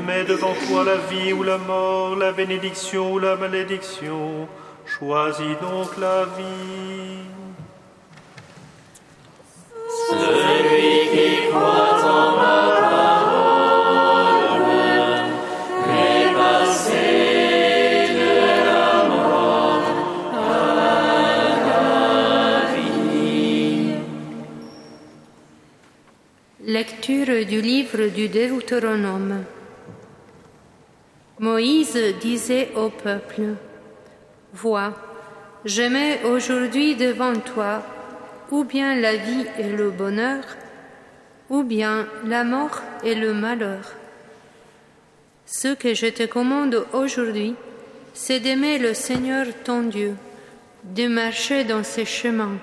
mets devant toi la vie ou la mort, la bénédiction ou la malédiction. Choisis donc la vie. Celui qui croit en ma parole est passé de la mort à la vie. Lecture du livre du Deutéronome. Moïse disait au peuple, Vois, je mets aujourd'hui devant toi ou bien la vie et le bonheur, ou bien la mort et le malheur. Ce que je te commande aujourd'hui, c'est d'aimer le Seigneur ton Dieu, de marcher dans ses chemins,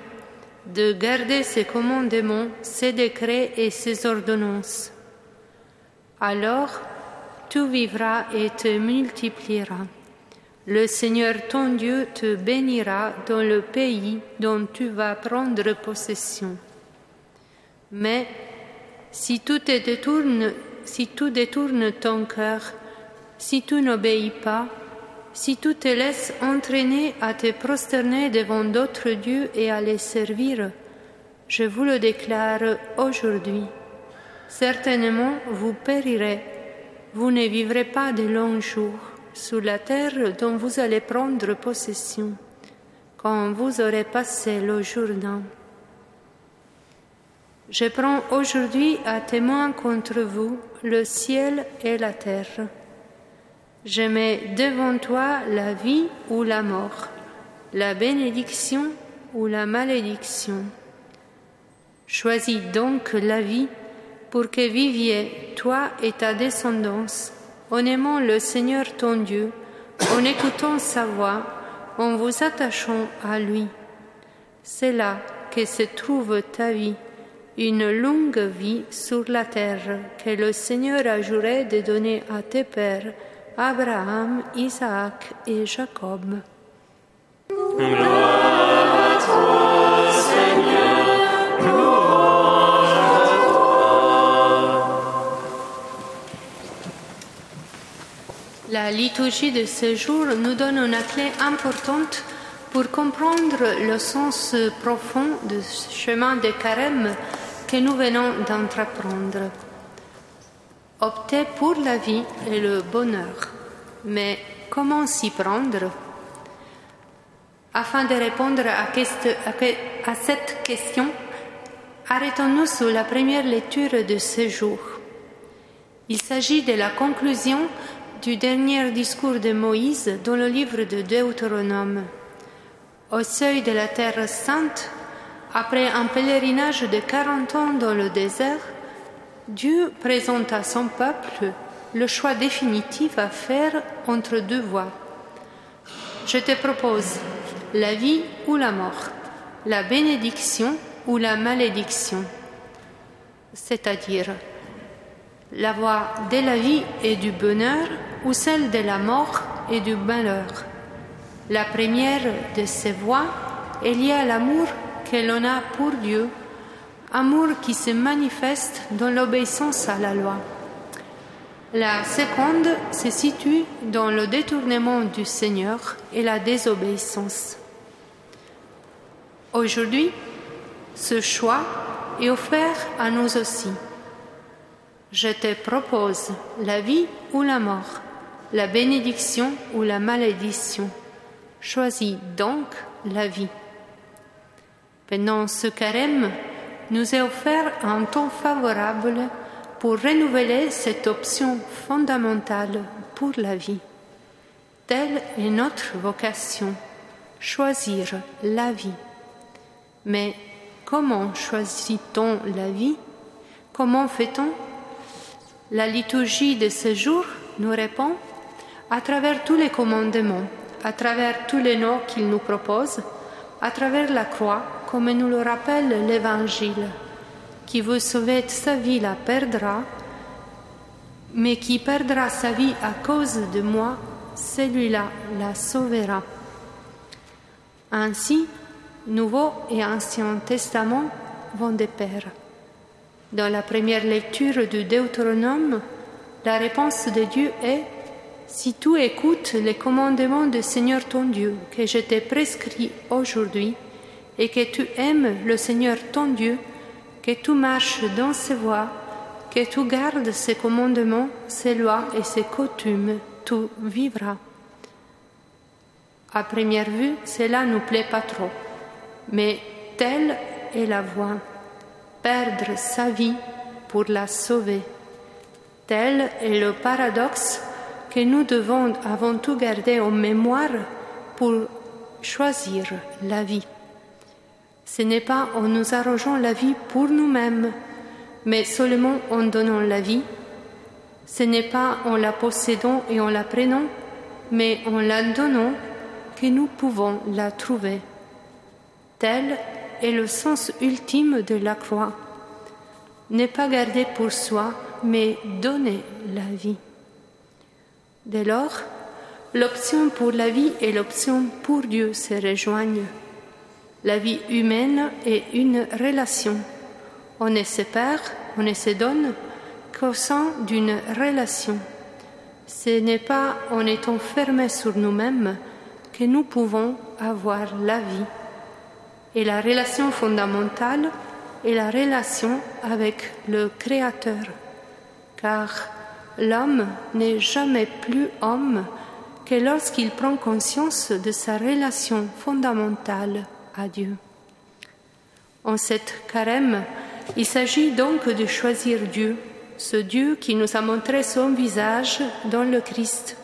de garder ses commandements, ses décrets et ses ordonnances. Alors, tu vivras et te multiplieras. Le Seigneur ton Dieu te bénira dans le pays dont tu vas prendre possession. Mais si tu te détournes, si tu détournes ton cœur, si tu n'obéis pas, si tu te laisses entraîner à te prosterner devant d'autres dieux et à les servir, je vous le déclare aujourd'hui. Certainement vous périrez, vous ne vivrez pas de longs jours sur la terre dont vous allez prendre possession quand vous aurez passé le Jourdain. Je prends aujourd'hui à témoin contre vous le ciel et la terre. Je mets devant toi la vie ou la mort, la bénédiction ou la malédiction. Choisis donc la vie pour que viviez, toi et ta descendance, en aimant le Seigneur ton Dieu, en écoutant sa voix, en vous attachant à lui. C'est là que se trouve ta vie, une longue vie sur la terre que le Seigneur a juré de donner à tes pères, Abraham, Isaac et Jacob. Liturgie de ce jour nous donne une clé importante pour comprendre le sens profond du chemin de carême que nous venons d'entreprendre. Opter pour la vie et le bonheur. Mais comment s'y prendre? Afin de répondre à, cette question, arrêtons-nous sur la première lecture de ce jour. Il s'agit de la conclusion du dernier discours de Moïse dans le livre de Deutéronome. Au seuil de la terre sainte, après un pèlerinage de 40 ans dans le désert, Dieu présente à son peuple le choix définitif à faire entre deux voies. Je te propose la vie ou la mort, la bénédiction ou la malédiction, c'est-à-dire la voie de la vie et du bonheur ou celle de la mort et du malheur. La première de ces voies est liée à l'amour que l'on a pour Dieu, amour qui se manifeste dans l'obéissance à la loi. La seconde se situe dans le détournement du Seigneur et la désobéissance. Aujourd'hui, ce choix est offert à nous aussi. Je te propose la vie ou la mort, la bénédiction ou la malédiction. Choisis donc la vie. Pendant ce carême, nous est offert un temps favorable pour renouveler cette option fondamentale pour la vie. Telle est notre vocation, choisir la vie. Mais comment choisit-on la vie? Comment fait-on? La liturgie de ce jour nous répond à travers tous les commandements, à travers tous les noms qu'il nous propose, à travers la croix, comme nous le rappelle l'Évangile. Qui veut sauver sa vie la perdra, mais qui perdra sa vie à cause de moi, celui-là la sauvera. Ainsi, Nouveau et Ancien Testament vont de pair. Dans la première lecture du Deutéronome, la réponse de Dieu est Si tu écoutes les commandements du Seigneur ton Dieu que je t'ai prescrit aujourd'hui, et que tu aimes le Seigneur ton Dieu, que tu marches dans ses voies, que tu gardes ses commandements, ses lois et ses coutumes, tu vivras. À première vue, cela ne nous plaît pas trop, mais telle est la voie. Perdre sa vie pour la sauver. Tel est le paradoxe que nous devons avant tout garder en mémoire pour choisir la vie. Ce n'est pas en nous arrogeant la vie pour nous-mêmes, mais seulement en donnant la vie. Ce n'est pas en la possédant et en la prenant, mais en la donnant que nous pouvons la trouver. Tel est le sens ultime de la croix. Ne pas garder pour soi, mais donner la vie. Dès lors, l'option pour la vie et l'option pour Dieu se rejoignent. La vie humaine est une relation. On ne se perd, on ne se donne qu'au sein d'une relation. Ce n'est pas en étant fermés sur nous-mêmes que nous pouvons avoir la vie. Et la relation fondamentale est la relation avec le Créateur, car l'homme n'est jamais plus homme que lorsqu'il prend conscience de sa relation fondamentale à Dieu. En cette carême, il s'agit donc de choisir Dieu, ce Dieu qui nous a montré son visage dans le Christ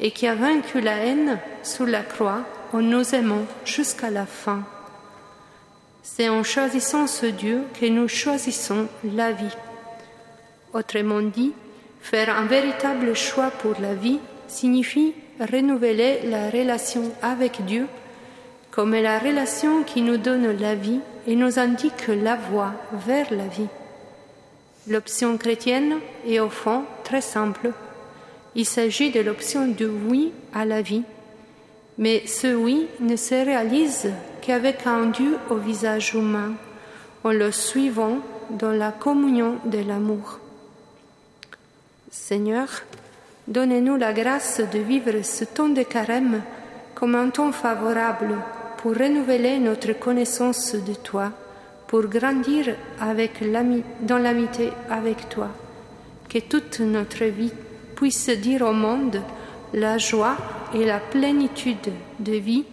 et qui a vaincu la haine sous la croix en nous aimant jusqu'à la fin. C'est en choisissant ce Dieu que nous choisissons la vie. Autrement dit, faire un véritable choix pour la vie signifie renouveler la relation avec Dieu comme la relation qui nous donne la vie et nous indique la voie vers la vie. L'option chrétienne est au fond très simple. Il s'agit de l'option du oui à la vie. Mais ce oui ne se réalise qu'avec un Dieu au visage humain, en le suivant dans la communion de l'amour. Seigneur, donnez-nous la grâce de vivre ce temps de carême comme un temps favorable pour renouveler notre connaissance de toi, pour grandir dans l'amitié avec toi, que toute notre vie puisse dire au monde la joie et la plénitude de vie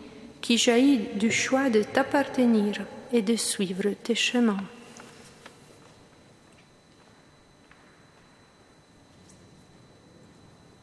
qui jaillit du choix de t'appartenir et de suivre tes chemins.